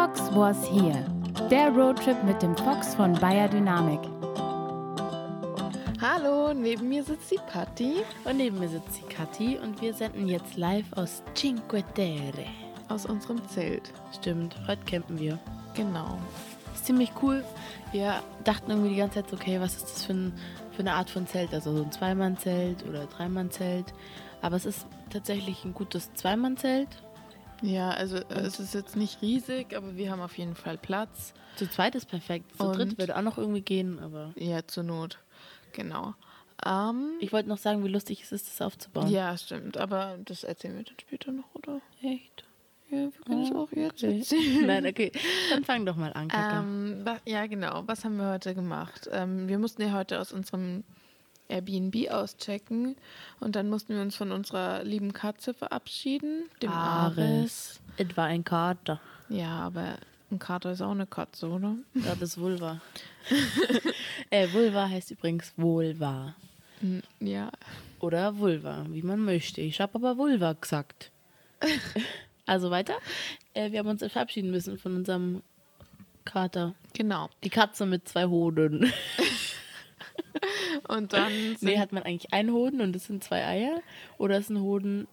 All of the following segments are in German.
Fox was here. Der Roadtrip mit dem Fox von Bayer Dynamik. Hallo, neben mir sitzt die Patti. Und neben mir sitzt die Kathi und wir senden jetzt live aus Cinque Terre. Aus unserem Zelt. Stimmt, heute campen wir. Genau. Ist ziemlich cool. Wir dachten irgendwie die ganze Zeit, okay, was ist das für, ein, für eine Art von Zelt? Also so ein Zweimannzelt oder Dreimannzelt. Aber es ist tatsächlich ein gutes Zweimannzelt. Ja, also äh, es ist jetzt nicht riesig, aber wir haben auf jeden Fall Platz. Zu zweit ist perfekt. Zu Und? dritt würde auch noch irgendwie gehen, aber Ja, zur Not. Genau. Ähm, ich wollte noch sagen, wie lustig es ist, das aufzubauen. ja, stimmt. Aber das erzählen wir dann später noch, oder? Echt? Ja, wir können es Ah, auch jetzt okay. erzählen. Nein, okay. Dann fang doch mal an, Kaka. Ähm, ja, genau. Was haben wir heute gemacht? Ähm, wir mussten ja heute aus unserem Airbnb auschecken und dann mussten wir uns von unserer lieben Katze verabschieden, dem Ares. Es war ein Kater. Ja, aber ein Kater ist auch eine Katze, oder? Ja, das ist Vulva. äh, Vulva heißt übrigens Vulva. Hm, Ja, Oder Vulva, wie man möchte. Ich habe aber Vulva gesagt. also weiter. Äh, wir haben uns verabschieden müssen von unserem Kater. genau. Die Katze mit zwei Hoden. Und dann nee, hat man eigentlich einen Hoden und es sind zwei Eier? Oder ist ein Hoden,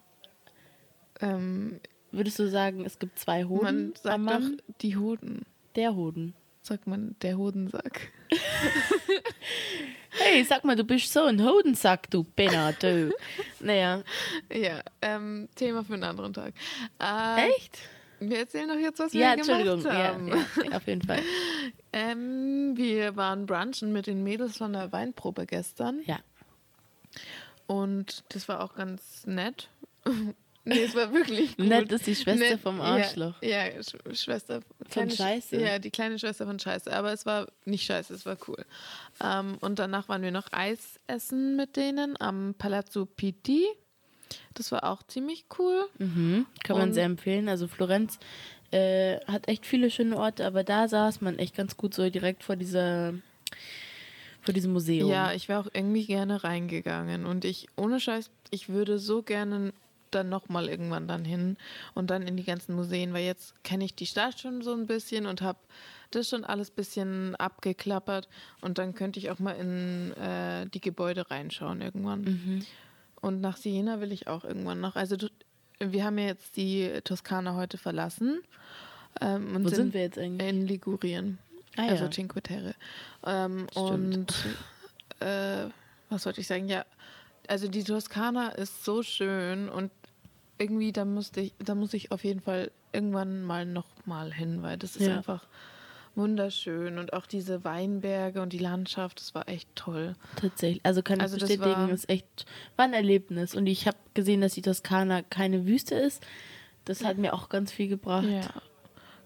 ähm, würdest du sagen, es gibt zwei Hoden man sagt Mann? doch die Hoden. Der Hoden. Sagt man der Hodensack. Hey, sag mal, du bist so ein Hodensack, du Penner, du. naja, Ja, ähm, Thema für einen anderen Tag. Äh, echt? Wir erzählen doch jetzt, was Ja, wir gemacht haben. ja, ja, auf jeden Fall. Ähm, wir waren brunchen mit den Mädels von der Weinprobe gestern Ja. und das war auch ganz nett. nee, es war wirklich gut. Nett ist die Schwester Nett, vom Arschloch. Ja, ja Sch Schwester Sch- Scheiße. Ja, die kleine Schwester von Scheiße. Aber es war nicht Scheiße, es war cool. Ähm, und danach waren wir noch Eis essen mit denen am Palazzo Pitti. Das war auch ziemlich cool. Mhm. Kann man Und- sehr empfehlen. Also Florenz äh, hat echt viele schöne Orte, aber da saß man echt ganz gut so direkt vor dieser vor diesem Museum. Ja, ich wäre auch irgendwie gerne reingegangen. Und ich, ohne Scheiß, ich würde so gerne dann nochmal irgendwann dann hin und dann in die ganzen Museen, weil jetzt kenne ich die Stadt schon so ein bisschen und habe das schon alles ein bisschen abgeklappert und dann könnte ich auch mal in äh, die Gebäude reinschauen irgendwann. Mhm. Und nach Siena will ich auch irgendwann noch. Also du, wir haben ja jetzt die Toskana heute verlassen. Ähm, und Wo sind wir jetzt eigentlich? In Ligurien. Ah, also ja. Cinque Terre. Ähm, und äh, was wollte ich sagen? Ja, also die Toskana ist so schön und irgendwie da musste ich, da muss ich auf jeden Fall irgendwann mal noch mal hin, weil das ist Ja. einfach wunderschön und auch diese Weinberge und die Landschaft, das war echt toll. Tatsächlich. Also kann ich Also das bestätigen, war- ist echt war ein Erlebnis. Und ich habe gesehen, dass die Toskana keine Wüste ist. Das hat mir auch ganz viel gebracht. Ja.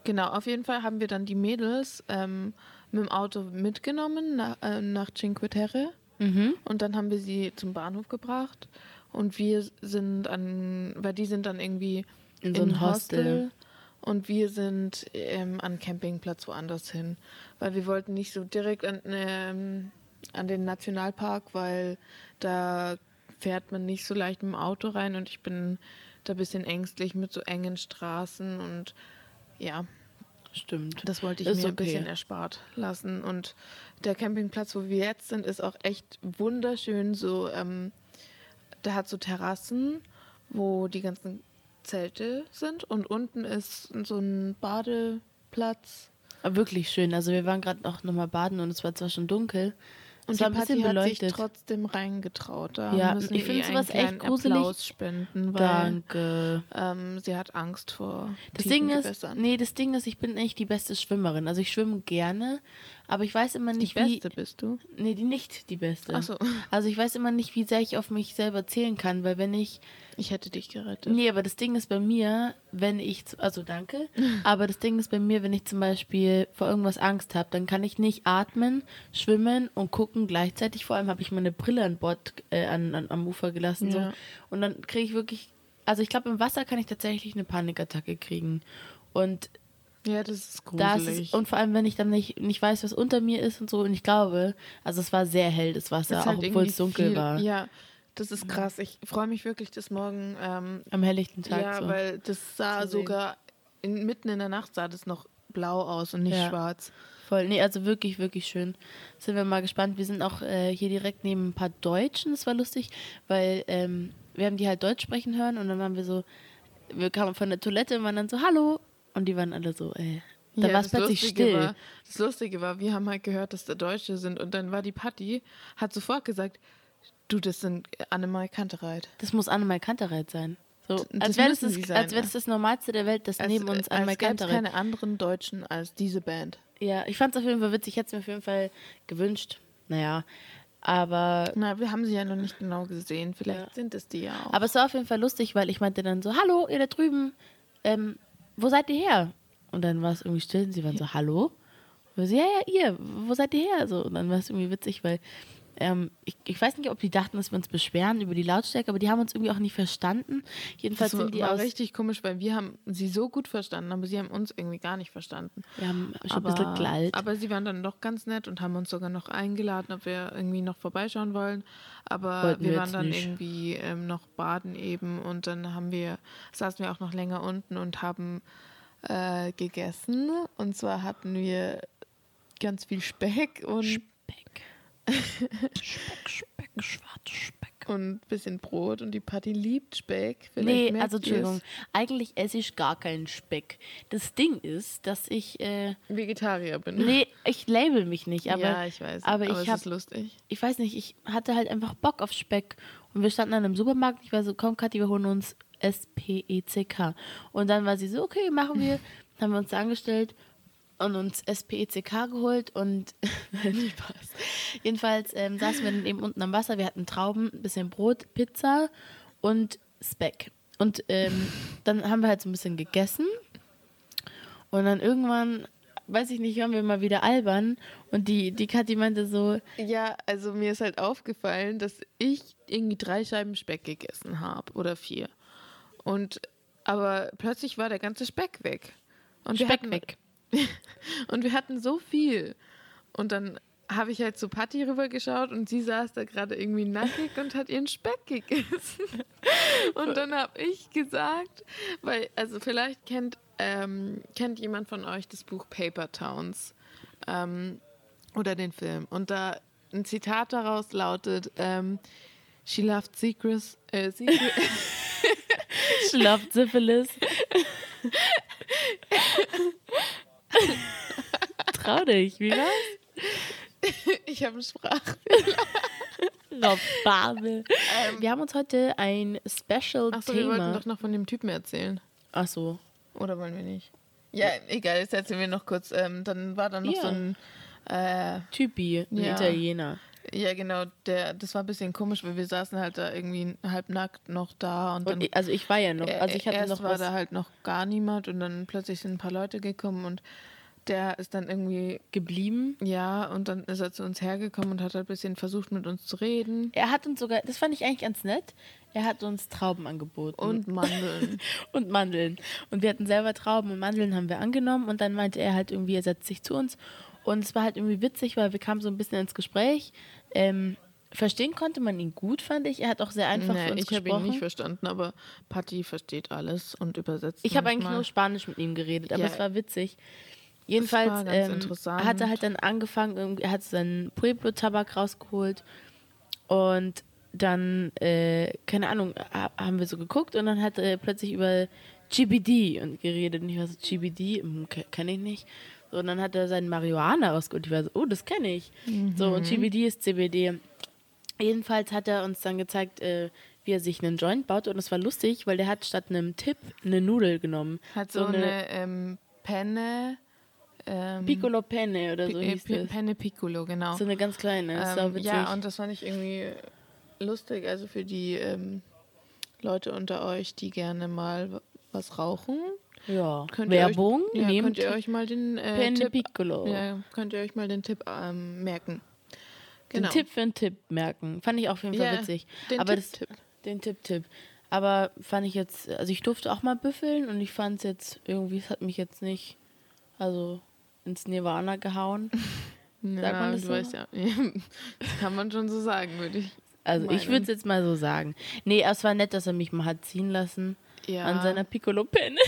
Genau, auf jeden Fall haben wir dann die Mädels ähm, mit dem Auto mitgenommen nach, äh, nach Cinque Terre Mhm. und dann haben wir sie zum Bahnhof gebracht und wir sind an, weil die sind dann irgendwie In so ein Hostel. Und wir sind ähm, an Campingplatz woanders hin, weil wir wollten nicht so direkt an, ähm, an den Nationalpark, weil da fährt man nicht so leicht mit dem Auto rein und ich bin da ein bisschen ängstlich mit so engen Straßen und ja, Stimmt. das wollte ich Ist mir ein okay. bisschen erspart lassen. Und der Campingplatz, wo wir jetzt sind, ist auch echt wunderschön. So, ähm, der hat so Terrassen, wo die ganzen Zelte sind und unten ist so ein Badeplatz. Aber wirklich schön. Also wir waren gerade auch nochmal baden und es war zwar schon dunkel. Und die war ein bisschen Party hat sich beleuchtet. trotzdem reingetraut. Da Ja, müssen ich finde ihr sowas echt gruselig. Applaus spenden, weil Danke. ähm, sie hat Angst vor Das Ding ist, Gewässern. nee, das Ding ist, ich bin echt die beste Schwimmerin. Also ich schwimme gerne, aber ich weiß immer die nicht, Beste wie. bist du. Nee, die nicht die beste. Ach so. Also ich weiß immer nicht, wie sehr ich auf mich selber zählen kann, weil wenn ich. Ich hätte dich gerettet. Nee, aber das Ding ist bei mir, wenn ich. Also danke. Aber das Ding ist bei mir, wenn ich zum Beispiel vor irgendwas Angst habe, dann kann ich nicht atmen, schwimmen und gucken gleichzeitig. Vor allem habe ich meine Brille an Bord äh, an, an, am Ufer gelassen. Ja. So. Und dann kriege ich wirklich. Also ich glaube, im Wasser kann ich tatsächlich eine Panikattacke kriegen. Und Ja, das ist gruselig. ist und vor allem, wenn ich dann nicht, nicht weiß, was unter mir ist und so. Und ich glaube, also es war sehr hell, das Wasser, auch halt obwohl irgendwie es dunkel viel- war. Ja, das ist krass. Ich freue mich wirklich, dass morgen. Ähm, Am helllichten Tag. ja, so. weil das sah sogar in, mitten in der Nacht sah das noch blau aus und nicht Ja. schwarz. Voll. Nee, also wirklich, wirklich schön. Sind wir mal gespannt. Wir sind auch äh, hier direkt neben ein paar Deutschen. Das war lustig, weil ähm, wir haben die halt Deutsch sprechen hören und dann waren wir so, wir kamen von der Toilette und waren dann so, hallo. Und die waren alle so, äh. Dann Ja, war es plötzlich Lustige still. War, das Lustige war, wir haben halt gehört, dass da Deutsche sind und dann war die Patti, hat sofort gesagt, du, das sind Annemal Kantereit. Das muss Annemai Kantereit sein. So, das als wäre das, das, sein, als wär das das Normalste der Welt, dass neben uns als gäbe es Kantereit. keine anderen Deutschen als diese Band. Ja, ich fand es auf jeden Fall witzig. Ich hätte es mir auf jeden Fall gewünscht. Naja, aber Na, wir haben sie ja noch nicht genau gesehen. Vielleicht Ja. sind es die ja auch. Aber es war auf jeden Fall lustig, weil ich meinte dann so, hallo, ihr da drüben, ähm, wo seid ihr her? Und dann war es irgendwie still und sie waren so, hallo? Und wir so, ja, ja, ihr, wo seid ihr her? So, und dann war es irgendwie witzig, weil ähm, ich, ich weiß nicht, ob die dachten, dass wir uns beschweren über die Lautstärke, aber die haben uns irgendwie auch nicht verstanden. Jedenfalls das war, sind die war aus... richtig komisch, weil wir haben sie so gut verstanden, aber sie haben uns irgendwie gar nicht verstanden. Wir haben schon aber, ein bisschen gelallt. aber sie waren dann doch ganz nett und haben uns sogar noch eingeladen, ob wir irgendwie noch vorbeischauen wollen. Aber Wollten wir wir waren dann nicht. irgendwie ähm, noch baden eben und dann haben wir, saßen wir auch noch länger unten und haben äh, gegessen. Und zwar hatten wir ganz viel Speck und Speck. Speck, Speck, schwarzer Speck. und ein bisschen Brot und die Patti liebt Speck. Vielleicht Nee, also. Entschuldigung, eigentlich esse ich gar keinen Speck. Das Ding ist, dass ich, äh, Vegetarier bin. nee, ich label mich nicht, aber ja, ich weiß. aber Aber, ich es hab- ist lustig. ich weiß nicht, ich hatte halt einfach Bock auf Speck. Und wir standen dann im Supermarkt. Ich war so, komm, Kathi, wir holen uns S-P-E-C-K. Und dann war sie so, okay, machen wir. Dann haben wir uns da angestellt und uns S-P-E-C-K geholt. Und Spaß. Jedenfalls ähm, saßen wir dann eben unten am Wasser. Wir hatten Trauben, ein bisschen Brot, Pizza und Speck. Und ähm, dann haben wir halt so ein bisschen gegessen. Und dann irgendwann, weiß ich nicht, waren wir mal wieder albern. Und die, die Kathi meinte so, Ja, also mir ist halt aufgefallen, dass ich irgendwie drei Scheiben Speck gegessen habe oder vier. Und aber plötzlich war der ganze Speck weg. Und Speck hatten, weg. Und wir hatten so viel. Und dann habe ich halt zu Patti rübergeschaut und sie saß da gerade irgendwie nackig und hat ihren Speck gegessen. Und dann habe ich gesagt, weil, also vielleicht kennt, ähm, kennt jemand von euch das Buch Paper Towns ähm, oder den Film. Und da ein Zitat daraus lautet, ähm, She loved secrets, äh, secret, Schlaft Syphilis. Trau dich, wie war's? ich habe einen Sprach. Raffabe. Wir haben uns heute ein Special Achso, wir wollten Thema. doch noch von dem Typen erzählen. Ach so. Oder wollen wir nicht? Ja, egal, jetzt erzählen wir noch kurz. Ähm, dann war da noch Ja. so ein. Äh, Typi, ein Ja. Italiener. Ja, genau, der, das war ein bisschen komisch, weil wir saßen halt da irgendwie halbnackt noch da und dann. Und also ich war ja noch, also ich hatte erst noch war was. da halt noch gar niemand und dann plötzlich sind ein paar Leute gekommen und der ist dann irgendwie. geblieben. Ja, und dann ist er zu uns hergekommen und hat halt ein bisschen versucht, mit uns zu reden. Er hat uns sogar, das fand ich eigentlich ganz nett, er hat uns Trauben angeboten. Und Mandeln. und Mandeln. Und wir hatten selber Trauben und Mandeln haben wir angenommen und dann meinte er halt irgendwie, er setzt sich zu uns. Und es war halt irgendwie witzig, weil wir kamen so ein bisschen ins Gespräch. Ähm, verstehen konnte man ihn gut, fand ich. Er hat auch sehr einfach nee, für uns ich habe ihn gesprochen. nicht verstanden, aber Patti versteht alles und übersetzt. ich habe eigentlich nur Spanisch mit ihm geredet, aber Ja. es war witzig. Jedenfalls ähm, hat er halt dann angefangen, er hat seinen Pueblo-Tabak rausgeholt und dann, äh, keine Ahnung, ha- haben wir so geguckt und dann hat er plötzlich über GBD und geredet und ich war so, GBD, hm, kenne ich nicht. So, und dann hat er seinen Marihuana rausgeholt. Ich war so, oh, das kenne ich. So, und GBD ist CBD. Jedenfalls hat er uns dann gezeigt, äh, wie er sich einen Joint baut und es war lustig, weil der hat statt einem Tipp eine Nudel genommen. Hat so, eine, ähm, Penne. Ähm, Piccolo Penne oder so Pi- äh, hieß das. Penne Piccolo, genau. So eine ganz kleine, ähm, ja, und das fand ich irgendwie lustig. Also für die ähm, Leute unter euch, die gerne mal was rauchen. Ja. Könnt Werbung, euch, ja, nehmt könnt ihr euch mal den äh, Penne Tipp, Piccolo. ja, könnt ihr euch mal den Tipp ähm, merken. Den Tipp für einen Tipp merken. Fand ich auf jeden Fall Ja, witzig. den Aber das, Tipp-Tipp. den Tipp-Tipp. Aber fand ich jetzt, also ich durfte auch mal büffeln und ich fand es jetzt irgendwie, es hat mich jetzt nicht, also ins Nirvana gehauen. Ja, man das du so? weißt ja. das kann man schon so sagen, würde ich. Also ich meinen. würde es jetzt mal so sagen. Nee, es war nett, dass er mich mal hat ziehen lassen Ja. an seiner Piccolo-Penne.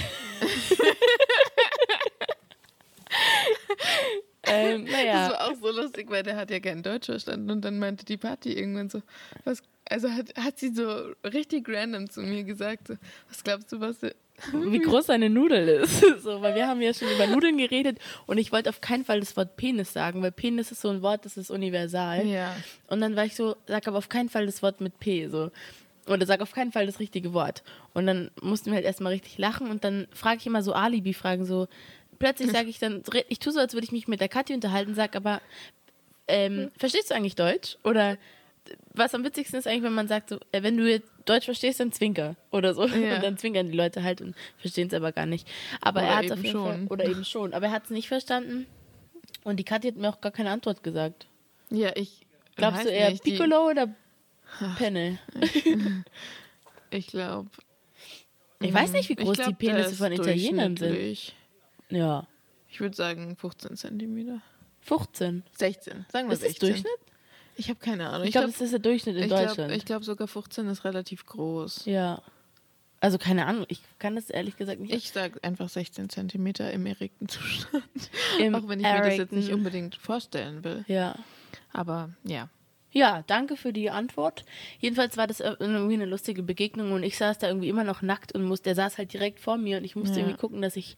ähm, Das naja. war auch so lustig, weil der hat ja kein Deutsch verstanden und dann meinte die Party irgendwann so, was, also hat, hat sie so richtig random zu mir gesagt, so, was glaubst du, was wie groß seine Nudel ist. So, weil wir haben ja schon über Nudeln geredet und ich wollte auf keinen Fall das Wort Penis sagen, weil Penis ist so ein Wort, das ist universal. Ja. Und dann war ich so, sag aber auf keinen Fall das Wort mit P. So. Oder sag auf keinen Fall das richtige Wort. Und dann mussten wir halt erstmal richtig lachen und dann frage ich immer so Alibi-Fragen, so plötzlich sage ich dann, ich tue so, als würde ich mich mit der Kathi unterhalten, sag aber, ähm, verstehst du eigentlich Deutsch? Oder was am witzigsten ist eigentlich, wenn man sagt, so, äh, wenn du jetzt Deutsch verstehst, dann zwinker oder so. Ja. Und dann zwinkern die Leute halt und verstehen es aber gar nicht. Aber Oder er hat es auf jeden Fall, schon. oder eben schon. Aber er hat es nicht verstanden. Und die Kathi hat mir auch gar keine Antwort gesagt. Ja, ich Glaubst du eher nicht, Piccolo oder Penne? Ich glaube. Ich weiß nicht, wie groß die Penisse von Italienern sind. Ja. Ich würde sagen 15 Zentimeter. 15. 16, sagen wir Ist das 16. Durchschnitt? Ich habe keine Ahnung. Ich glaube, das ist der Durchschnitt in ich glaub, Deutschland. ich glaub, sogar 15 ist relativ groß. ja. Also keine Ahnung, ich kann das ehrlich gesagt nicht. Ich sage einfach 16 Zentimeter im erregten Zustand. Im Auch wenn ich mir das jetzt nicht erregten- unbedingt vorstellen will. ja. Aber ja. Ja, danke für die Antwort. Jedenfalls war das irgendwie eine lustige Begegnung und ich saß da irgendwie immer noch nackt und musste, der saß halt direkt vor mir und ich musste Ja. irgendwie gucken, dass ich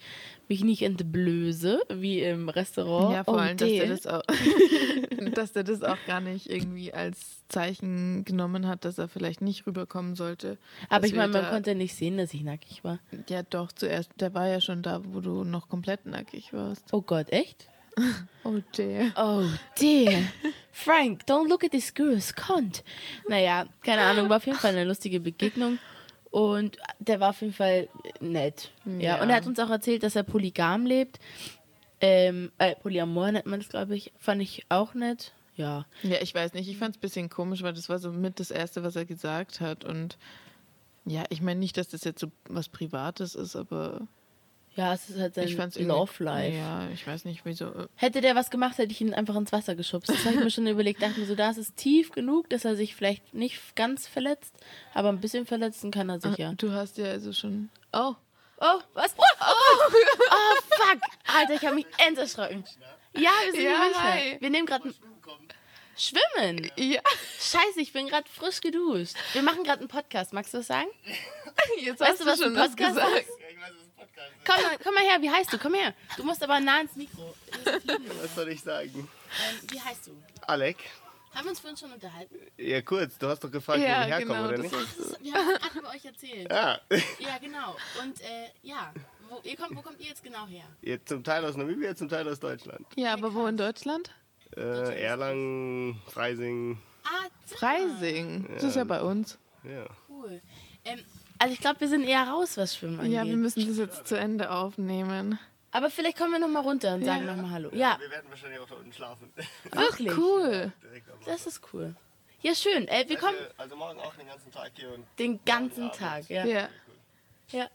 mich nicht entblöße, wie im Restaurant. Ja, vor Oh, allem, dass der, das auch, dass der das auch gar nicht irgendwie als Zeichen genommen hat, dass er vielleicht nicht rüberkommen sollte. Aber ich meine, man konnte nicht sehen, dass ich nackig war. Ja, doch, zuerst. Der war ja schon da, wo du noch komplett nackig warst. Oh Gott, echt? Oh, der. Oh dear. Frank, don't look at this girl's cunt. Naja, keine Ahnung, war auf jeden Fall eine lustige Begegnung. Und der war auf jeden Fall nett. Ja. Ja. Und er hat uns auch erzählt, dass er polygam lebt. Ähm, äh, Polyamor nennt man das, glaube ich. Fand ich auch nett. Ja. Ja, ich weiß nicht. Ich fand es ein bisschen komisch, weil das war so mit das Erste, was er gesagt hat. Und ja, ich meine nicht, dass das jetzt so was Privates ist, aber Ja, es ist halt sein ich fand es Love Life. Ja, ich weiß nicht, wieso. Hätte der was gemacht, hätte ich ihn einfach ins Wasser geschubst. Das habe ich mir schon überlegt. Dachte mir so, da ist es tief genug, dass er sich vielleicht nicht ganz verletzt, aber ein bisschen verletzen kann er sich ja. Du hast ja also schon. Oh, Oh, was? Oh, oh, oh fuck. Alter, ich habe mich end erschrocken. Ja, wir sind Ja, in München. hi. Wir nehmen gerade Schwimmen. ja. Scheiße, ich bin gerade frisch geduscht. Wir machen gerade einen Podcast. Magst du was sagen? Jetzt Weißt hast du, du was schon ein was Podcast gesagt. ist? Komm mal, komm mal her, wie heißt du? Komm her. Du musst aber nah ins Mikro. Was soll ich sagen? Ähm, wie heißt du? Alec? Haben wir uns vorhin schon unterhalten? Ja, kurz, du hast doch gefragt, wo wir Ja, herkommen, genau. oder nicht? ist, Wir haben gerade über euch erzählt. Ja, Ja, genau. Und äh, ja, wo, ihr kommt, wo kommt ihr jetzt genau her? jetzt zum Teil aus Namibia, zum Teil aus Deutschland. ja, aber wo in Deutschland? Äh, Erlangen, Freising, Ah, Freising. Das ist ja bei uns. ja. cool. Ähm, also ich glaube, wir sind eher raus, was Schwimmen angeht. Ja, wir müssen das jetzt zu Ende aufnehmen. Aber vielleicht kommen wir noch mal runter und sagen noch mal Hallo. Ja, Wir werden wahrscheinlich auch da unten schlafen. wirklich. Cool. Direkt am Das ist cool. Ja, schön. Äh, wir kommen Also, morgen auch den ganzen Tag hier und den ganzen Tag. Ja. Ja. ja.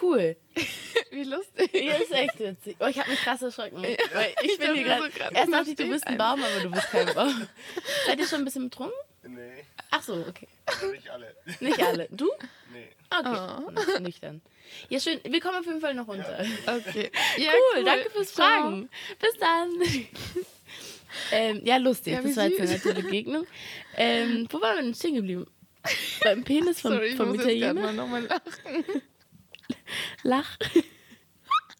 Cool. Wie lustig. Ja, ist echt witzig. Oh, ich habe mich krass erschrocken. Weil ich bin dachte hier gerade. so erst da dachte ich, du bist ein. Baum, aber du bist kein Baum. Seid ihr schon ein bisschen betrunken? Nee, Ach so, okay. also nicht alle. Nicht alle. Du? Nee. Okay. Na, Nüchtern. Ja, schön. Wir kommen auf jeden Fall noch runter. Okay. Ja, Cool, danke fürs Ciao. Fragen. Bis dann. ähm, ja, lustig. Ja, das war jetzt eine nette Begegnung. Ähm, wo waren wir denn stehen geblieben? Beim Penis vom, Sorry, ich vom muss jetzt gerade Italiener? mal nochmal lachen. Lach.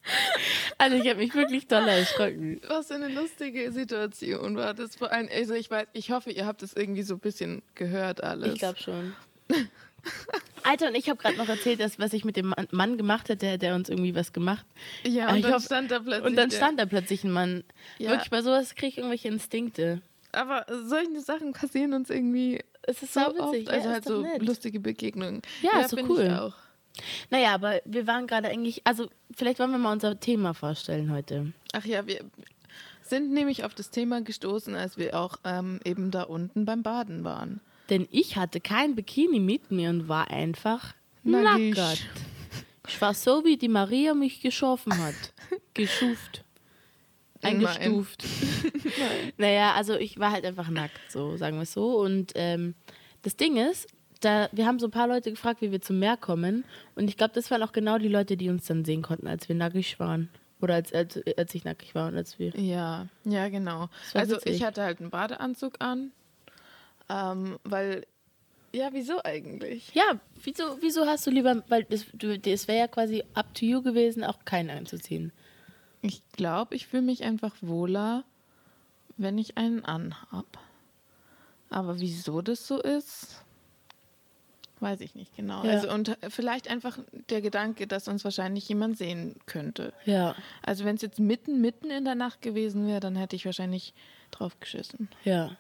Also ich habe mich wirklich doll erschrocken. Was für eine lustige Situation war das vor allem. Also ich weiß, ich hoffe, ihr habt das irgendwie so ein bisschen gehört alles. Ich glaube schon. Alter, und ich habe gerade noch erzählt, dass, was ich mit dem Mann- gemacht hätte, hätte er uns irgendwie was gemacht. Ja, Aber und ich dann hoff- stand da plötzlich. Und dann der- stand da plötzlich ein Mann. Ja. Wirklich, bei sowas kriege ich irgendwelche Instinkte. Aber solche Sachen passieren uns irgendwie Es ist so so witzig. oft. Also ja, halt so nett. lustige Begegnungen. Ja, ist so cool. Ich auch. Naja, aber wir waren gerade eigentlich, also vielleicht wollen wir mal unser Thema vorstellen heute. Ach ja, wir sind nämlich auf das Thema gestoßen, als wir auch ähm, eben da unten beim Baden waren. Denn ich hatte kein Bikini mit mir und war einfach nackert. Ich war so, wie die Maria mich geschaffen hat. Geschuft. Eingestuft. naja, also ich war halt einfach nackt, so sagen wir es so. Und ähm, das Ding ist, da, wir haben so ein paar Leute gefragt, wie wir zum Meer kommen. Und ich glaube, das waren auch genau die Leute, die uns dann sehen konnten, als wir nackig waren. Oder als, als, als ich nackig war und als wir. Ja, ja, genau. Also witzig. ich hatte halt einen Badeanzug an, ähm, weil, ja, wieso eigentlich? Ja, wieso, wieso hast du lieber, weil du, das wäre ja quasi up to you gewesen, auch keinen anzuziehen. Ich glaube, ich fühle mich einfach wohler, wenn ich einen anhab. Aber wieso das so ist, weiß ich nicht genau. Ja. Also und vielleicht einfach der Gedanke, dass uns wahrscheinlich jemand sehen könnte. Ja, Also wenn es jetzt mitten, mitten in der Nacht gewesen wäre, dann hätte ich wahrscheinlich drauf geschissen. ja.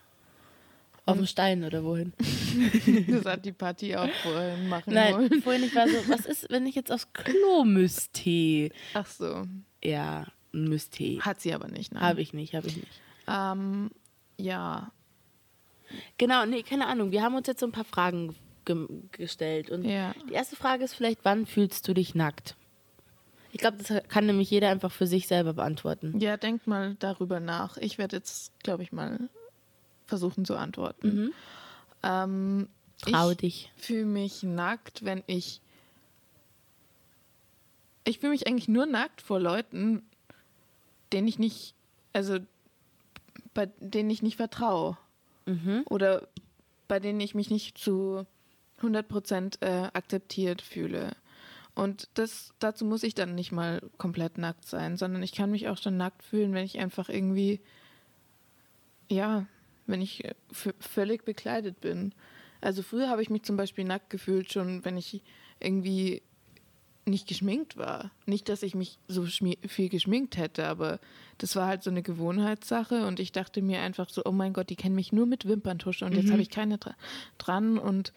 Auf dem Stein oder wohin? Das hat die Party auch vorhin machen Nein, wollen. vorhin ich war so, was ist, wenn ich jetzt aufs Klo müsste? Ach so. Ja, müsste. Hat sie aber nicht, nein. Habe ich nicht, habe ich nicht. Ähm, ja. Genau, nee, keine Ahnung. Wir haben uns jetzt so ein paar Fragen ge gestellt. Und Ja. die erste Frage ist vielleicht, wann fühlst du dich nackt? Ich glaube, das kann nämlich jeder einfach für sich selber beantworten. Ja, denk mal darüber nach. Ich werde jetzt, glaube ich, mal versuchen zu antworten. Ähm, Mhm. Trau ich dich. fühle mich nackt, wenn ich. Ich fühle mich eigentlich nur nackt vor Leuten, denen ich nicht, also bei denen ich nicht vertraue. Mhm. Oder bei denen ich mich nicht zu 100% äh, akzeptiert fühle. Und das, dazu muss ich dann nicht mal komplett nackt sein, sondern ich kann mich auch schon nackt fühlen, wenn ich einfach irgendwie, ja, wenn ich äh, völlig bekleidet bin. Also früher habe ich mich zum Beispiel nackt gefühlt, schon wenn ich irgendwie nicht geschminkt war. Nicht, dass ich mich so viel geschminkt hätte, aber das war halt so eine Gewohnheitssache und ich dachte mir einfach so, oh mein Gott, die kennen mich nur mit Wimperntusche und jetzt habe ich keine dra dran und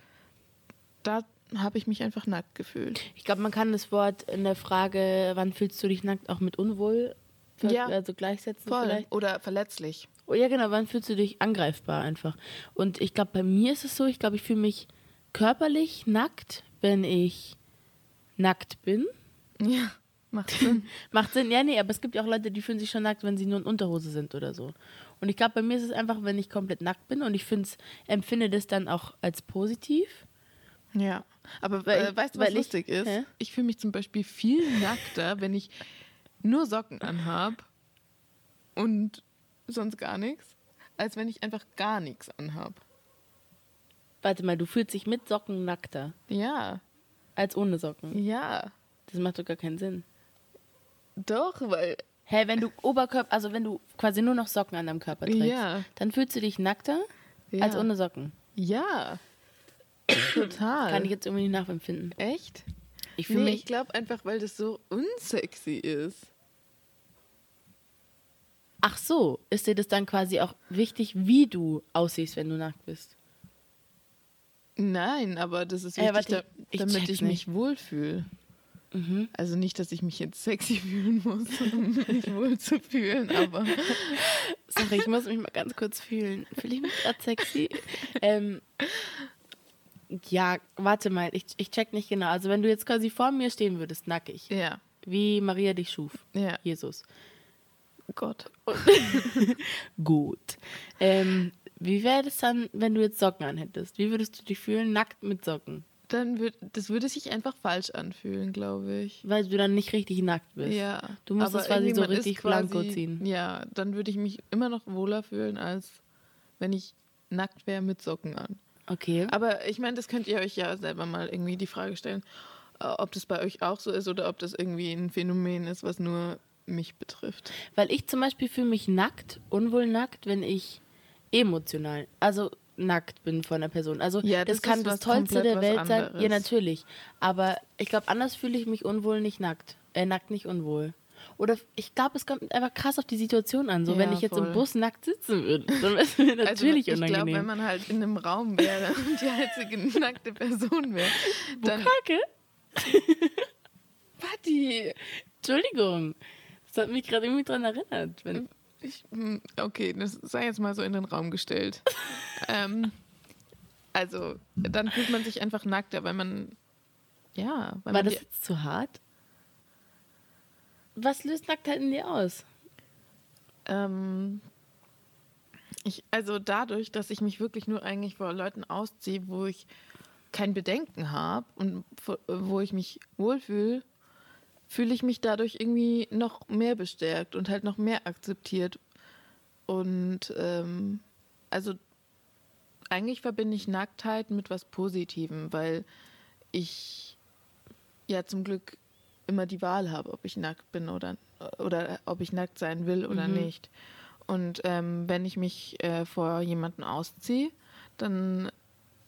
da habe ich mich einfach nackt gefühlt. Ich glaube, man kann das Wort in der Frage, wann fühlst du dich nackt, auch mit unwohl Ja. also gleichsetzen Voll. vielleicht. Oder verletzlich. Oh, ja, genau, wann fühlst du dich angreifbar einfach? Und ich glaube, bei mir ist es so, ich glaube, ich fühle mich körperlich nackt, wenn ich nackt bin. Ja, macht Sinn. Macht Sinn, ja, nee, aber es gibt ja auch Leute, die fühlen sich schon nackt, wenn sie nur in Unterhose sind oder so. Und ich glaube, bei mir ist es einfach, wenn ich komplett nackt bin und ich find's, empfinde das dann auch als positiv. Ja. Aber Weil äh, ich- weißt du, was weil ich- lustig ist? Hä? Ich fühle mich zum Beispiel viel nackter, wenn ich nur Socken anhab und sonst gar nichts, als wenn ich einfach gar nichts anhab. Warte mal, du fühlst dich mit Socken nackter Ja, als ohne Socken. ja. Das macht doch gar keinen Sinn. Doch, weil Hä, wenn du Oberkörper, also wenn du quasi nur noch Socken an deinem Körper trägst, Ja. dann fühlst du dich nackter ja. als ohne Socken. Ja. Total. Kann ich jetzt irgendwie nicht nachempfinden. Echt? Ich Nee, mich ich glaube einfach, weil das so unsexy ist. Ach so, ist dir das dann quasi auch wichtig, wie du aussiehst, wenn du nackt bist? Nein, aber das ist Äh, wichtig, warte, da, ich damit ich nicht. mich wohlfühle. Mhm. Also nicht, dass ich mich jetzt sexy fühlen muss, um mich wohl zu fühlen, aber Sorry, ich muss mich mal ganz kurz fühlen. Fühle ich mich gerade sexy? ähm, ja, warte mal, ich, ich check nicht genau. Also wenn du jetzt quasi vor mir stehen würdest, nackig, ja, wie Maria dich schuf, ja, Jesus. Gott. Gut. Ähm, wie wäre das dann, wenn du jetzt Socken anhättest? Wie würdest du dich fühlen, nackt mit Socken? Dann wird, das würde sich einfach falsch anfühlen, glaube ich. Weil du dann nicht richtig nackt bist. Ja. Du musst es quasi so richtig blanko quasi- ziehen. Ja, dann würde ich mich immer noch wohler fühlen, als wenn ich nackt wäre mit Socken an. Okay. Aber ich meine, das könnt ihr euch ja selber mal irgendwie die Frage stellen, äh, ob das bei euch auch so ist oder ob das irgendwie ein Phänomen ist, was nur mich betrifft. Weil ich zum Beispiel fühle mich nackt, unwohl nackt, wenn ich emotional, also nackt bin von einer Person. Also Ja, das, das kann das Tollste der Welt sein. Ja, natürlich. Aber ich glaube, anders fühle ich mich unwohl nicht nackt. Äh, nackt nicht unwohl. Oder ich glaube, es kommt einfach krass auf die Situation an. So, wenn Ja, ich jetzt voll. im Bus nackt sitzen würde, dann wäre es mir natürlich also, ich glaube, unangenehm. wenn man halt in einem Raum wäre und die einzige nackte Person wäre, dann... Kacke? Patti! Entschuldigung. Das hat mich gerade irgendwie dran erinnert. Wenn, Ich, hm, okay, das sei jetzt mal so in den Raum gestellt. ähm, also, dann fühlt man sich einfach nackter, weil man... Ja, weil war man das jetzt zu hart? Was löst Nacktheit in dir aus? Ähm, ich, also dadurch, dass ich mich wirklich nur eigentlich vor Leuten ausziehe, wo ich kein Bedenken habe und wo, ich mich wohlfühle, fühle ich mich dadurch irgendwie noch mehr bestärkt und halt noch mehr akzeptiert. Und ähm, also eigentlich verbinde ich Nacktheit mit was Positivem, weil ich ja zum Glück immer die Wahl habe, ob ich nackt bin oder, oder ob ich nackt sein will oder Mhm. nicht. Und ähm, wenn ich mich äh, vor jemanden ausziehe, dann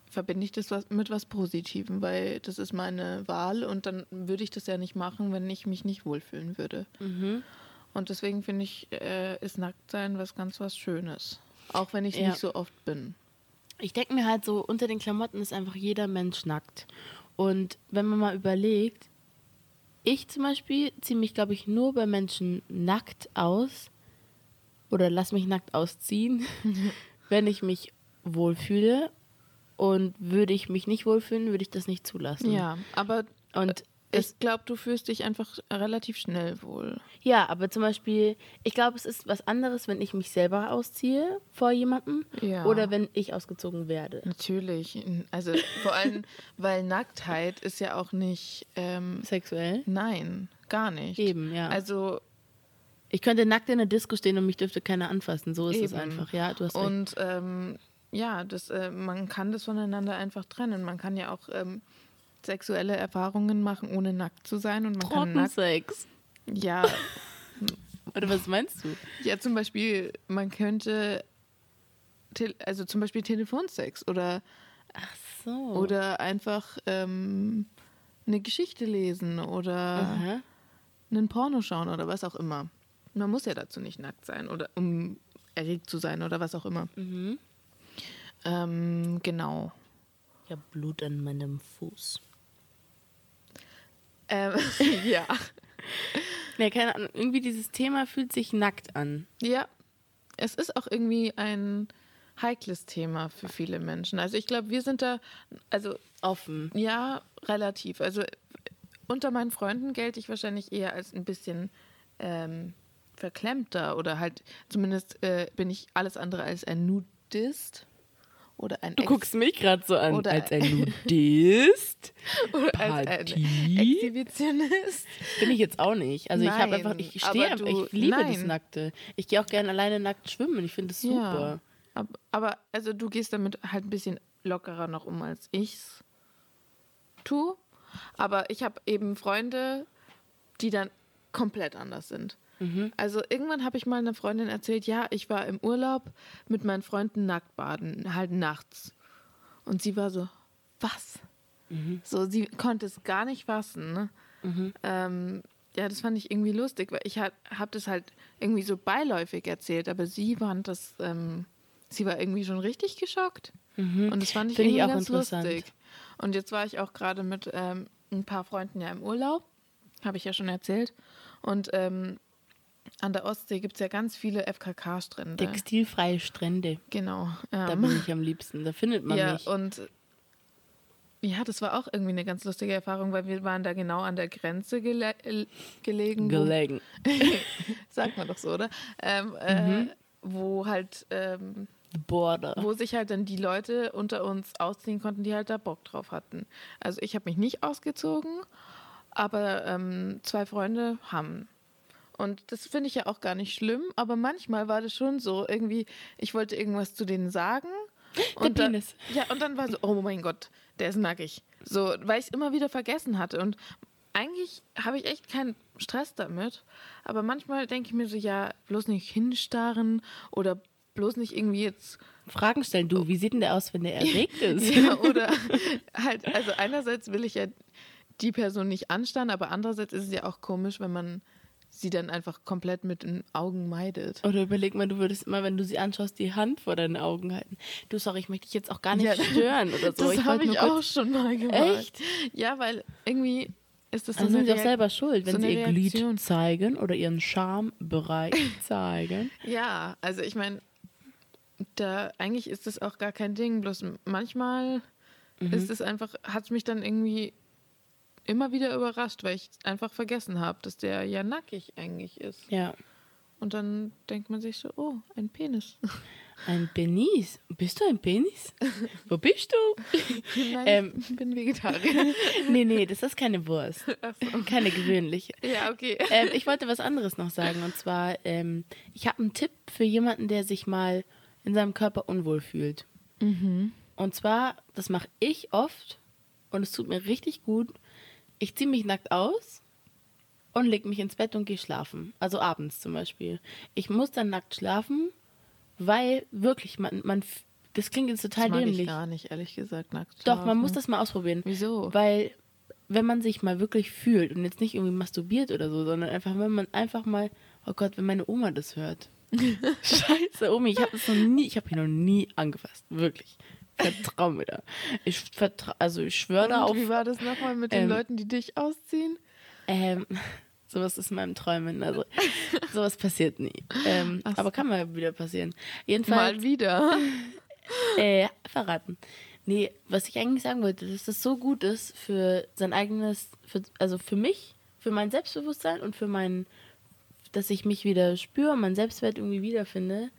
verbinde ich das was, mit was Positivem, weil das ist meine Wahl und dann würde ich das ja nicht machen, wenn ich mich nicht wohlfühlen würde. Mhm. Und deswegen finde ich, äh, ist Nacktsein was ganz was Schönes. Auch wenn ich Ja. nicht so oft bin. Ich denke mir halt so, unter den Klamotten ist einfach jeder Mensch nackt. Und wenn man mal überlegt, ich zum Beispiel ziehe mich, glaube ich, nur bei Menschen nackt aus oder lass mich nackt ausziehen, wenn ich mich wohlfühle. Und würde ich mich nicht wohlfühlen, würde ich das nicht zulassen. Ja, aber Und ich glaube, du fühlst dich einfach relativ schnell wohl. Ja, aber zum Beispiel, ich glaube, es ist was anderes, wenn ich mich selber ausziehe vor jemandem Ja. oder wenn ich ausgezogen werde. Natürlich. Also vor allem, weil Nacktheit ist ja auch nicht. Ähm, Sexuell? nein, gar nicht. Eben, ja. Also Ich könnte nackt in der Disco stehen und mich dürfte keiner anfassen. So ist es Eben. einfach. Ja, du hast. Und ähm, ja, das, äh, man kann das voneinander einfach trennen. Man kann ja auch ähm, sexuelle Erfahrungen machen, ohne nackt zu sein. Und man kann nackt. Trockensex. Ja, Oder was meinst du? ja, zum Beispiel, man könnte. Also zum Beispiel Telefonsex oder, Ach so. oder einfach ähm, eine Geschichte lesen oder Aha. einen Porno schauen oder was auch immer. Man muss ja dazu nicht nackt sein oder um erregt zu sein oder was auch immer. Mhm. Ähm, genau. Ich habe Blut an meinem Fuß. Ähm, ja. Ja, keine Ahnung. Irgendwie dieses Thema fühlt sich nackt an. Ja. Es ist auch irgendwie ein heikles Thema für viele Menschen. Also ich glaube, wir sind da, also Offen. ja, relativ. Also unter meinen Freunden gelte ich wahrscheinlich eher als ein bisschen ähm, verklemmter oder halt zumindest äh, bin ich alles andere als ein Nudist oder ein Du Ex- guckst mich gerade so an. Oder- als ein Nudist. oder als ein Partie. Exhibitionist. Bin ich jetzt auch nicht. Also ich habe Nein, einfach, ich stehe einfach, ich liebe das nein. Nackte. Ich gehe auch gerne alleine nackt schwimmen. Ich finde das super. Ja. Aber, aber also du gehst damit halt ein bisschen lockerer noch um, als ich's tue. Aber ich habe eben Freunde, die dann komplett anders sind. Also irgendwann habe ich mal einer Freundin erzählt, ja, ich war im Urlaub mit meinen Freunden nackt baden, halt nachts. Und sie war so, was? So, sie konnte es gar nicht fassen. Ne? Ähm, ja, das fand ich irgendwie lustig, weil ich habe das halt irgendwie so beiläufig erzählt, aber sie fand das, ähm, sie war irgendwie schon richtig geschockt. Und das fand ich Finde ich irgendwie auch ganz interessant. lustig. Und jetzt war ich auch gerade mit ähm, ein paar Freunden ja im Urlaub, habe ich ja schon erzählt. Und ähm, an der Ostsee gibt es ja ganz viele FKK-Strände. Textilfreie Strände. Genau. Da Ähm, bin ich am liebsten. Da findet man ja, mich. und ja, das war auch irgendwie eine ganz lustige Erfahrung, weil wir waren da genau an der Grenze gele gelegen. Gelegen. sagt man doch so, oder? Ähm, äh, wo halt, ähm, Border. wo sich halt dann die Leute unter uns ausziehen konnten, die halt da Bock drauf hatten. Also ich habe mich nicht ausgezogen, aber ähm, zwei Freunde haben. Und das finde ich ja auch gar nicht schlimm, aber manchmal war das schon so, irgendwie, ich wollte irgendwas zu denen sagen. Und dann, Penis. ja, und dann war so, oh mein Gott, der ist nackig. So, weil ich es immer wieder vergessen hatte. Und eigentlich habe ich echt keinen Stress damit. Aber manchmal denke ich mir so, ja, bloß nicht hinstarren oder bloß nicht irgendwie jetzt Fragen stellen. Du, wie sieht denn der aus, wenn der erregt ist? ja, oder halt, also einerseits will ich ja die Person nicht anstarren, aber andererseits ist es ja auch komisch, wenn man sie dann einfach komplett mit den Augen meidet. Oder überleg mal, du würdest immer, wenn du sie anschaust, die Hand vor deinen Augen halten. Du, sorry, ich möchte dich jetzt auch gar nicht Ja, stören oder so. das habe ich auch schon mal gemacht. Echt? Ja, weil irgendwie ist das so Also eine sind sie auch selber schuld, wenn so sie ihr. Glied zeigen oder ihren Schambereich zeigen. Ja, also ich meine, da eigentlich ist das auch gar kein Ding. Bloß manchmal Mhm. ist es einfach, hat es mich dann irgendwie immer wieder überrascht, weil ich einfach vergessen habe, dass der ja nackig eigentlich ist. Ja. Und dann denkt man sich so, oh, ein Penis. Ein Penis. Bist du ein Penis? Wo bist du? Nein, Ähm. ich bin Vegetarier. nee, nee, das ist keine Wurst. So. Keine gewöhnliche. Ja, okay. ähm, ich wollte was anderes noch sagen. Und zwar, ähm, ich habe einen Tipp für jemanden, der sich mal in seinem Körper unwohl fühlt. Und zwar, das mache ich oft und es tut mir richtig gut. Ich ziehe mich nackt aus und leg mich ins Bett und gehe schlafen. Also abends zum Beispiel. Ich muss dann nackt schlafen, weil wirklich, man, man das klingt jetzt total Das mag ich dämlich. gar nicht, ehrlich gesagt, nackt Doch, man schlafen. muss das mal ausprobieren. Wieso? Weil, wenn man sich mal wirklich fühlt und jetzt nicht irgendwie masturbiert oder so, sondern einfach, wenn man einfach mal, oh Gott, wenn meine Oma das hört. Scheiße, Omi, ich habe das noch nie, ich habe ihn noch nie angefasst. Wirklich. Vertrau mir da. Ich vertrau, also ich schwöre da auf. Wie war das nochmal mit den ähm, Leuten, die dich ausziehen? Ähm, sowas ist in meinem Träumen. Also, sowas passiert nie. Ähm, so. aber kann mal wieder passieren. Jedenfalls. Mal wieder. Äh, verraten. Nee, was ich eigentlich sagen wollte, dass das so gut ist für sein eigenes, für, also für mich, für mein Selbstbewusstsein und für mein, dass ich mich wieder spüre, mein Selbstwert irgendwie wiederfinde,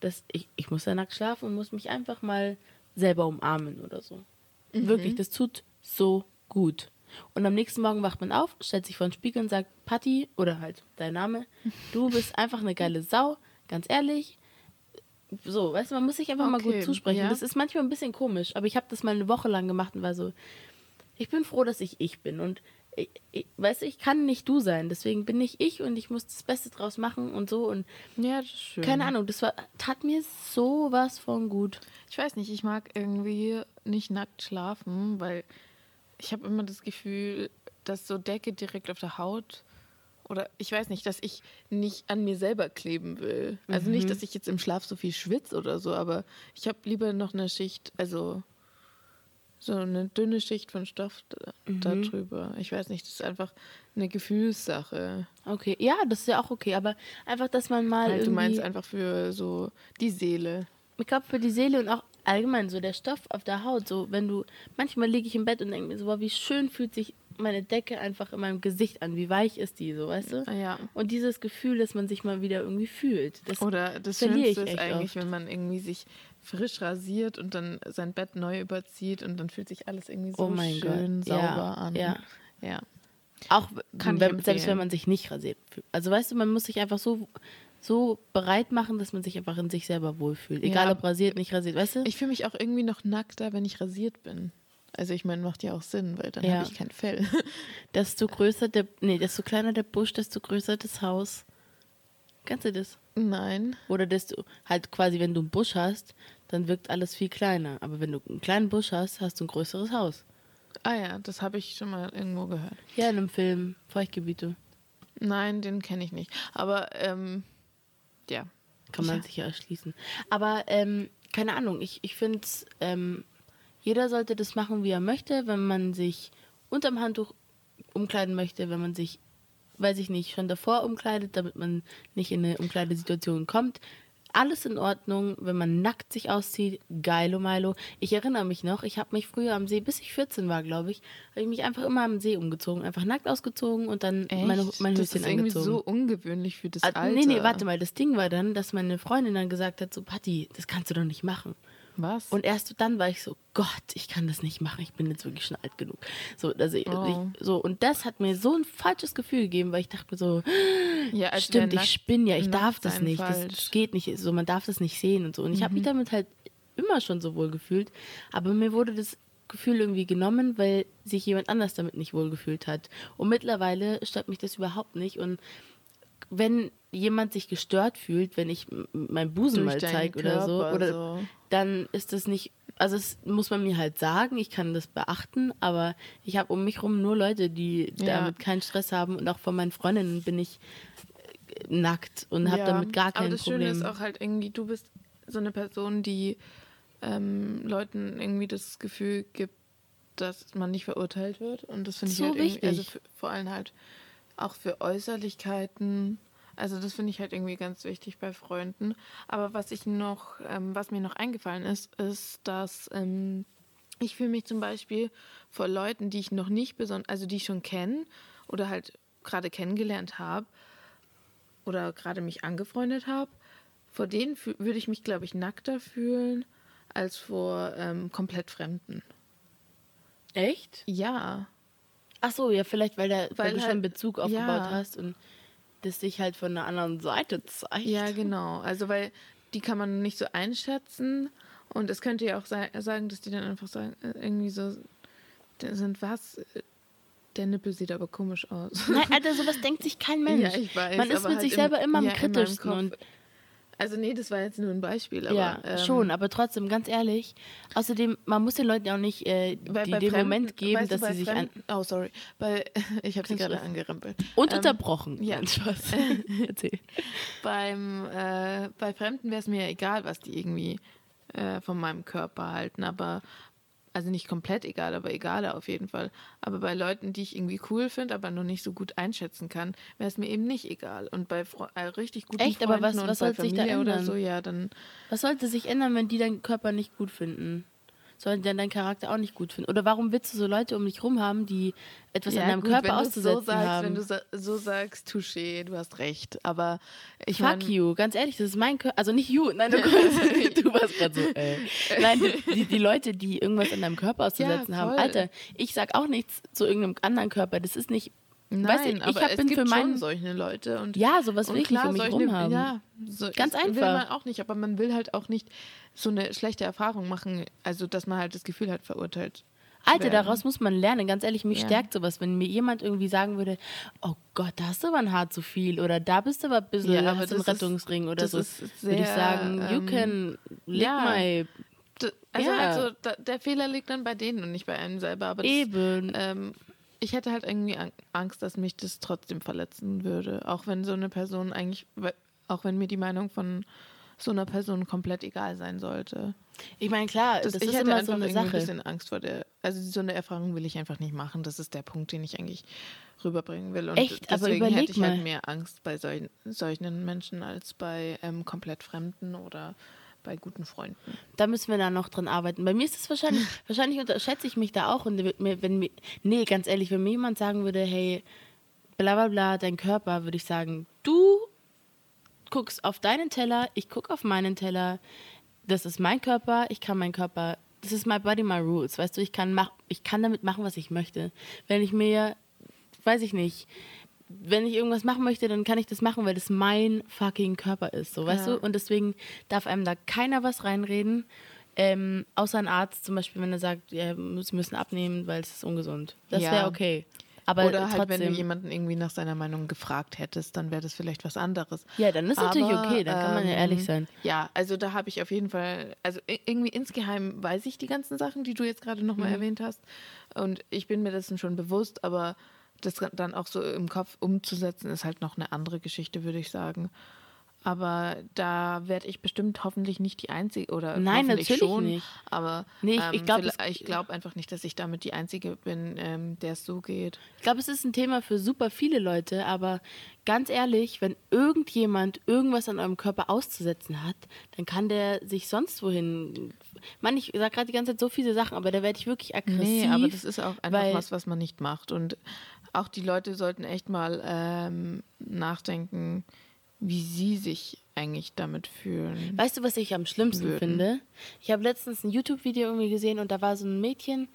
dass ich, ich muss da nackt schlafen und muss mich einfach mal selber umarmen oder so. Wirklich, das tut so gut. Und am nächsten Morgen wacht man auf, stellt sich vor den Spiegel und sagt, Patti, oder halt dein Name, du bist einfach eine geile Sau, ganz ehrlich. So, weißt du, man muss sich einfach mal gut Okay, zusprechen. ja. Das ist manchmal ein bisschen komisch, aber ich habe das mal eine Woche lang gemacht und war so, ich bin froh, dass ich ich bin. Und ich, ich, weißt du, ich kann nicht du sein, deswegen bin ich ich und ich muss das Beste draus machen und so. Und Ja, das ist schön. keine Ahnung, das war, tat mir sowas von gut. Ich weiß nicht, ich mag irgendwie nicht nackt schlafen, weil ich habe immer das Gefühl, dass so Decke direkt auf der Haut oder ich weiß nicht, dass ich nicht an mir selber kleben will. Also nicht, dass ich jetzt im Schlaf so viel schwitze oder so, aber ich habe lieber noch eine Schicht, also so eine dünne Schicht von Stoff da, drüber. Ich weiß nicht, das ist einfach eine Gefühlssache. Okay, ja, das ist ja auch okay, aber einfach, dass man mal. Halt, du meinst einfach für so die Seele. Ich glaube, für die Seele und auch allgemein so der Stoff auf der Haut. So, wenn du. Manchmal liege ich im Bett und denke mir so, boah, wie schön fühlt sich meine Decke einfach in meinem Gesicht an. Wie weich ist die, so, weißt du? Ah, ja. Und dieses Gefühl, dass man sich mal wieder irgendwie fühlt. Das, Oder das verliere ich Schönste ist eigentlich, oft. wenn man irgendwie sich frisch rasiert und dann sein Bett neu überzieht und dann fühlt sich alles irgendwie so Oh mein schön Gott, sauber ja, an. ja. ja. Auch Kann wenn, selbst wenn man sich nicht rasiert fühlt. Also weißt du, man muss sich einfach so, so bereit machen, dass man sich einfach in sich selber wohlfühlt. Egal Ja. ob rasiert, nicht rasiert, weißt du? Ich fühle mich auch irgendwie noch nackter, wenn ich rasiert bin. Also ich meine, macht ja auch Sinn, weil dann Ja. habe ich kein Fell. desto größer der, nee, desto kleiner der Busch, desto größer das Haus. Kennst du das? Nein. Oder desto, halt quasi, wenn du einen Busch hast, dann wirkt alles viel kleiner. Aber wenn du einen kleinen Busch hast, hast du ein größeres Haus. Ah ja, das habe ich schon mal irgendwo gehört. Ja, in einem Film, Feuchtgebiete. Nein, den kenne ich nicht. Aber ähm, ja. Kann man Ja. sich ja erschließen. Aber ähm, keine Ahnung, ich, ich finde ähm, jeder sollte das machen, wie er möchte, wenn man sich unterm Handtuch umkleiden möchte, wenn man sich, weiß ich nicht, schon davor umkleidet, damit man nicht in eine Umkleidesituation kommt. Alles in Ordnung, wenn man nackt sich auszieht, geilo Milo. Ich erinnere mich noch, ich habe mich früher am See, bis ich 14 war, glaube ich, habe ich mich einfach immer am See umgezogen, einfach nackt ausgezogen und dann meine, mein das Höschen ist irgendwie angezogen. so ungewöhnlich für das Ah, Alter. Nee, nee, warte mal. Das Ding war dann, dass meine Freundin dann gesagt hat, so, Patti, das kannst du doch nicht machen. Was? Und erst dann war ich so, Gott, ich kann das nicht machen. Ich bin jetzt wirklich schon alt genug. So, also ich, Oh. ich, so und das hat mir so ein falsches Gefühl gegeben, weil ich dachte mir so, ja, stimmt, ich spinne ja, ich darf das nicht. Das, das geht nicht. So, man darf das nicht sehen und so. Und ich habe mich damit halt immer schon so wohl gefühlt. Aber mir wurde das Gefühl irgendwie genommen, weil sich jemand anders damit nicht wohl gefühlt hat. Und mittlerweile stört mich das überhaupt nicht. Und wenn jemand sich gestört fühlt, wenn ich m- mein Busen mal zeige oder so, oder so. dann ist das nicht, also es muss man mir halt sagen, ich kann das beachten, aber ich habe um mich rum nur Leute, die Ja. damit keinen Stress haben und auch von meinen Freundinnen bin ich äh, nackt und habe Ja, damit gar Aber kein das Problem. Schöne ist auch halt irgendwie, du bist so eine Person, die ähm, Leuten irgendwie das Gefühl gibt, dass man nicht verurteilt wird. Und das finde ich So halt irgendwie, also wichtig. für, vor allem halt auch für Äußerlichkeiten. Also das finde ich halt irgendwie ganz wichtig bei Freunden. Aber was ich noch, ähm, was mir noch eingefallen ist, ist, dass ähm, ich fühle mich zum Beispiel vor Leuten, die ich noch nicht besonders, also die ich schon kenne oder halt gerade kennengelernt habe oder gerade mich angefreundet habe, vor denen würde ich mich, glaube ich, nackter fühlen als vor ähm, komplett Fremden. Echt? Ja. Ach so, ja, vielleicht, weil, der, weil, Weil du halt- schon Bezug aufgebaut ja. hast und das dich halt von einer anderen Seite zeigt. Ja, genau. Also, weil die kann man nicht so einschätzen. Und es könnte ja auch sagen, dass die dann einfach sagen, äh, irgendwie so sind was. Der Nippel sieht aber komisch aus. Nein, Alter, sowas denkt sich kein Mensch. Ja, ich weiß, Man ist mit halt sich im- selber immer am ja, kritischsten. Und, Also nee, das war jetzt nur ein Beispiel, aber ja, ähm, schon, aber trotzdem, ganz ehrlich. Außerdem, man muss den Leuten auch nicht äh, bei- die, bei den Fremden- Moment geben, weißt du, dass sie sich an. Oh, sorry. Bei, ich habe sie gerade angerempelt. Und Ähm, unterbrochen. ja. Spaß. Erzähl. Beim, äh, bei Fremden wäre es mir ja egal, was die irgendwie äh, von meinem Körper halten, aber also nicht komplett egal, aber egaler auf jeden Fall. Aber bei Leuten, die ich irgendwie cool finde, aber noch nicht so gut einschätzen kann, wäre es mir eben nicht egal. Und bei Fre äh, richtig guten Echt? Aber Freunden was- und was bei soll sich da Familie oder ändern? so, ja, dann Was sollte sich ändern, wenn die deinen Körper nicht gut finden? Sollen die dann deinen Charakter auch nicht gut finden? Oder warum willst du so Leute um dich rum haben, die etwas an deinem gut, Körper auszusetzen so sagst, haben? Wenn du sa so sagst, touché, du hast recht. Aber ich Fuck mein, you, ganz ehrlich, das ist mein Körper. Also nicht you, nein, du, du warst gerade so, ey. Nein, die, die Leute, die irgendwas an deinem Körper auszusetzen haben. voll. Alter, ich sag auch nichts zu irgendeinem anderen Körper. Das ist nicht. Nein, weißt ich es bin gibt für schon meinen. solche Leute. Und Ja, sowas will ich nicht um mich solche- rum haben. Ja, so, Ganz das Will einfach. man auch nicht, aber man will halt auch nicht so eine schlechte Erfahrung machen, also dass man halt das Gefühl hat, verurteilt. Alter, werden. daraus muss man lernen. Ganz ehrlich, mich Ja. stärkt sowas, wenn mir jemand irgendwie sagen würde, oh Gott, da hast du aber ein Haar zu viel oder da bist du aber ein bisschen, Ja, aber hast du einen das ist- Rettungsring oder so. ist Würde ich sehr, sagen, you ähm, can lick ja. my Also Ja. halt so, da, der Fehler liegt dann bei denen und nicht bei einem selber. Aber das, Eben. ähm, ich hätte halt irgendwie Ang- Angst, dass mich das trotzdem verletzen würde. Auch wenn so eine Person eigentlich, auch wenn mir die Meinung von so einer Person komplett egal sein sollte. Ich meine, klar, das, ich ist hätte immer so eine irgendwie ein Sache. bisschen Angst vor der. Also so eine Erfahrung will ich einfach nicht machen. Das ist der Punkt, den ich eigentlich rüberbringen will. Und Echt? Aber deswegen hätte ich mal. halt mehr Angst bei solchen, solchen Menschen als bei ähm, komplett Fremden oder bei guten Freunden. Da müssen wir da noch dran arbeiten. Bei mir ist es wahrscheinlich, wahrscheinlich unterschätze ich mich da auch. Und wenn mir, nee, ganz ehrlich, wenn mir jemand sagen würde, hey, bla bla bla, dein Körper, würde ich sagen, du guckst auf deinen Teller, ich gucke auf meinen Teller. Das ist mein Körper, ich kann meinen Körper, das ist my body, my rules. Weißt du, ich kann, mach, ich kann damit machen, was ich möchte. Wenn ich mir, weiß ich nicht, wenn ich irgendwas machen möchte, dann kann ich das machen, weil das mein fucking Körper ist, so, weißt Ja. du? Und deswegen darf einem da keiner was reinreden, ähm, außer ein Arzt zum Beispiel, wenn er sagt, ja, sie müssen abnehmen, weil es ist ungesund. Das Ja. wäre okay. Aber Oder halt, wenn du trotzdem, jemanden irgendwie nach seiner Meinung gefragt hättest, dann wäre das vielleicht was anderes. ja, dann ist natürlich Aber, okay, dann kann man ja ähm, ehrlich sein. Ja, also da habe ich auf jeden Fall, also irgendwie insgeheim weiß ich die ganzen Sachen, die du jetzt gerade nochmal Mhm. erwähnt hast. Und ich bin mir dessen schon bewusst, aber das dann auch so im Kopf umzusetzen, ist halt noch eine andere Geschichte, würde ich sagen. Aber da werde ich bestimmt hoffentlich nicht die Einzige oder Nein, hoffentlich natürlich schon. nicht. Aber Nee, ich- ähm, ich glaub, glaube einfach nicht, dass ich damit die Einzige bin, ähm, der es so geht. Ich glaube, es ist ein Thema für super viele Leute, aber ganz ehrlich, wenn irgendjemand irgendwas an eurem Körper auszusetzen hat, dann kann der sich sonst wohin. Mann, ich sage gerade die ganze Zeit so viele Sachen, aber da werde ich wirklich aggressiv. Nee, aber das ist auch einfach was, was man nicht macht. Und auch die Leute sollten echt mal ähm, nachdenken, wie sie sich eigentlich damit fühlen. Weißt du, was ich am schlimmsten würden. finde? Ich habe letztens ein YouTube-Video irgendwie gesehen und da war so ein Mädchen,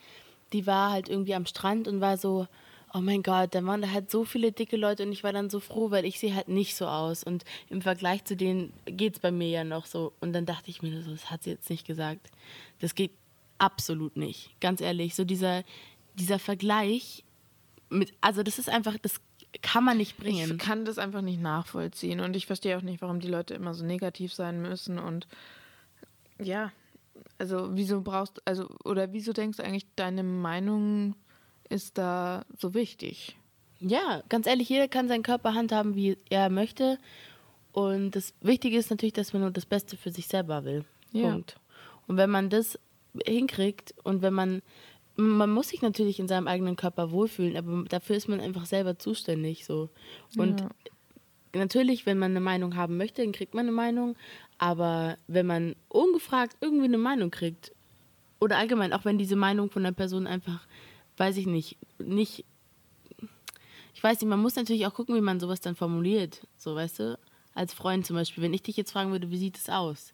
die war halt irgendwie am Strand und war so, oh mein Gott, da waren da halt so viele dicke Leute und ich war dann so froh, weil ich sehe halt nicht so aus und im Vergleich zu denen geht es bei mir ja noch so. Und dann dachte ich mir so, das hat sie jetzt nicht gesagt. Das geht absolut nicht, ganz ehrlich. So dieser, dieser Vergleich mit, also das ist einfach, das kann man nicht bringen. Ich kann das einfach nicht nachvollziehen und ich verstehe auch nicht, warum die Leute immer so negativ sein müssen und ja, also wieso brauchst also oder wieso denkst du eigentlich, deine Meinung ist da so wichtig? Ja, ganz ehrlich, jeder kann seinen Körper handhaben, wie er möchte. Und das Wichtige ist natürlich, dass man nur das Beste für sich selber will. Ja. Punkt. Und wenn man das hinkriegt und wenn man, man muss sich natürlich in seinem eigenen Körper wohlfühlen, aber dafür ist man einfach selber zuständig. So. Und Ja. natürlich, wenn man eine Meinung haben möchte, dann kriegt man eine Meinung. Aber wenn man ungefragt irgendwie eine Meinung kriegt, oder allgemein, auch wenn diese Meinung von der Person einfach, weiß ich nicht, nicht ich weiß nicht, man muss natürlich auch gucken, wie man sowas dann formuliert, so weißt du. als Freund zum Beispiel, wenn ich dich jetzt fragen würde, wie sieht es aus?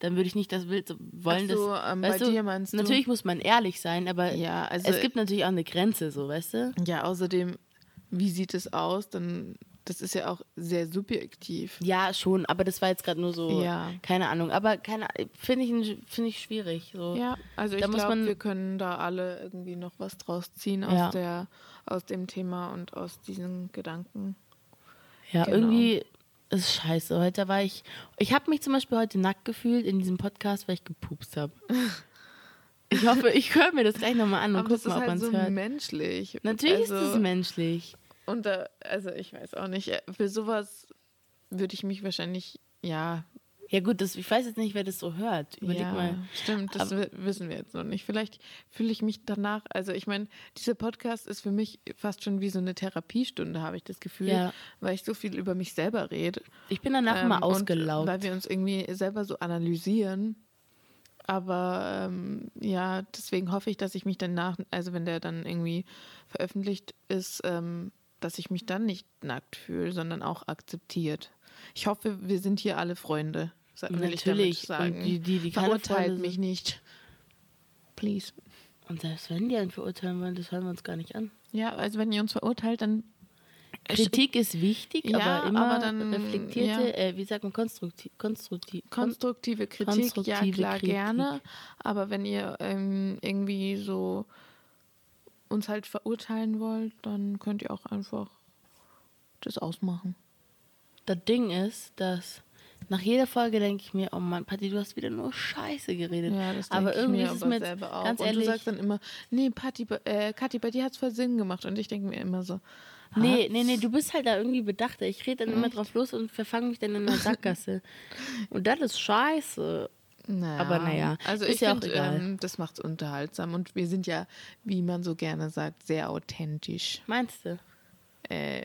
Dann würde ich nicht das Bild wollen, Ach so, dass, ähm, bei weißt du, dir meinst du? Natürlich muss man ehrlich sein, aber Ja, also es gibt natürlich auch eine Grenze, so, weißt du? ja, außerdem, wie sieht es aus? Dann, das ist ja auch sehr subjektiv. Ja, schon, aber das war jetzt gerade nur so, Ja. keine Ahnung. Aber keine finde ich, finde ich schwierig. So. Ja, also ich Da muss glaube, wir können da alle irgendwie noch was draus ziehen aus, Ja. der, aus dem Thema und aus diesen Gedanken. Ja, Genau. irgendwie ist scheiße. Heute war ich, ich habe mich zum Beispiel heute nackt gefühlt in diesem Podcast, weil ich gepupst habe. Ich hoffe, ich höre mir das gleich nochmal an und Aber guck das mal, ob halt man es so hört. menschlich. Natürlich also, ist es menschlich. Und da, also ich weiß auch nicht, äh, für sowas würde ich mich wahrscheinlich, ja, Ja gut, das, ich weiß jetzt nicht, wer das so hört. Überleg ja, mal. Stimmt, das wi- wissen wir jetzt noch nicht. Vielleicht fühle ich mich danach, also ich meine, dieser Podcast ist für mich fast schon wie so eine Therapiestunde, habe ich das Gefühl, Ja. weil ich so viel über mich selber rede. Ich bin danach Ähm, und ausgelaugt. Weil wir uns irgendwie selber so analysieren. Aber ähm, ja, deswegen hoffe ich, dass ich mich danach, also wenn der dann irgendwie veröffentlicht ist, ähm, dass ich mich dann nicht nackt fühle, sondern auch akzeptiert. Ich hoffe, wir sind hier alle Freunde. Sa- Will ich damit Natürlich. sagen. Und die, die, die Verurteilt mich nicht. Please. Und selbst wenn die einen verurteilen wollen, das hören wir uns gar nicht an. Ja, also wenn ihr uns verurteilt, dann Kritik ist wichtig, Ja, aber immer aber dann, reflektierte, ja. äh, wie sagt man, konstruktiv, konstruktiv, Konstruktive Kritik, ja konstruktive klar, Kritik. gerne. Aber wenn ihr ähm, irgendwie so uns halt verurteilen wollt, dann könnt ihr auch einfach das ausmachen. Das Ding ist, dass nach jeder Folge denke ich mir, oh Mann, Patti, du hast wieder nur Scheiße geredet. Ja, das aber ich irgendwie mir ist es aber mir jetzt selber auch. ganz und ehrlich, du sagst dann immer, nee, Patti, äh, Kathi, bei dir hat es voll Sinn gemacht. Und ich denke mir immer so, nee, hat's? nee, nee, du bist halt da irgendwie bedachter. Ich rede dann immer drauf los und verfange mich dann in der Sackgasse. und das ist scheiße. Naja, Aber naja, also ist ich ja auch finde, egal. ähm, das macht es unterhaltsam. Und wir sind ja, wie man so gerne sagt, sehr authentisch. Meinst du? Äh,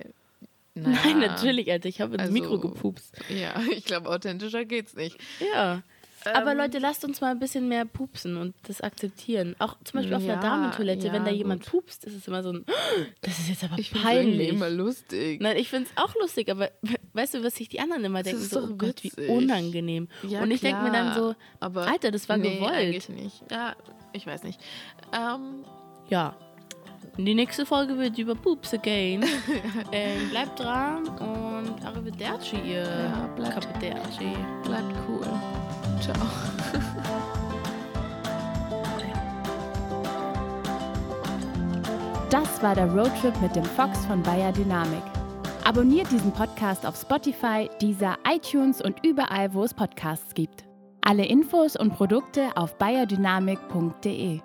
Nein, naja, natürlich, Alter. Ich habe ins also- Mikro gepupst. Ja, ich glaube, authentischer geht's nicht. Ja. Aber Ähm, Leute, lasst uns mal ein bisschen mehr pupsen und das akzeptieren. Auch zum Beispiel auf Ja, einer Damentoilette, wenn ja, da jemand gut. pupst, ist es immer so ein, das ist jetzt aber Ich peinlich. immer lustig. Nein, ich finde es auch lustig, aber weißt du, was sich die anderen immer denken? ist So, oh Gott, wie unangenehm. Ja, und ich denke mir dann so, aber Alter, das war nee, gewollt. eigentlich nicht. Ja, ich weiß nicht. Ähm, Ja. Die nächste Folge wird über Poops again. ähm, bleibt dran und arrivederci, ihr Ja, bleibt- Kapiterci. bleibt cool. Ciao. Das war der Roadtrip mit dem Fox von Bayer Dynamik. Abonniert diesen Podcast auf Spotify, Deezer, iTunes und überall, wo es Podcasts gibt. Alle Infos und Produkte auf bayerdynamik.de.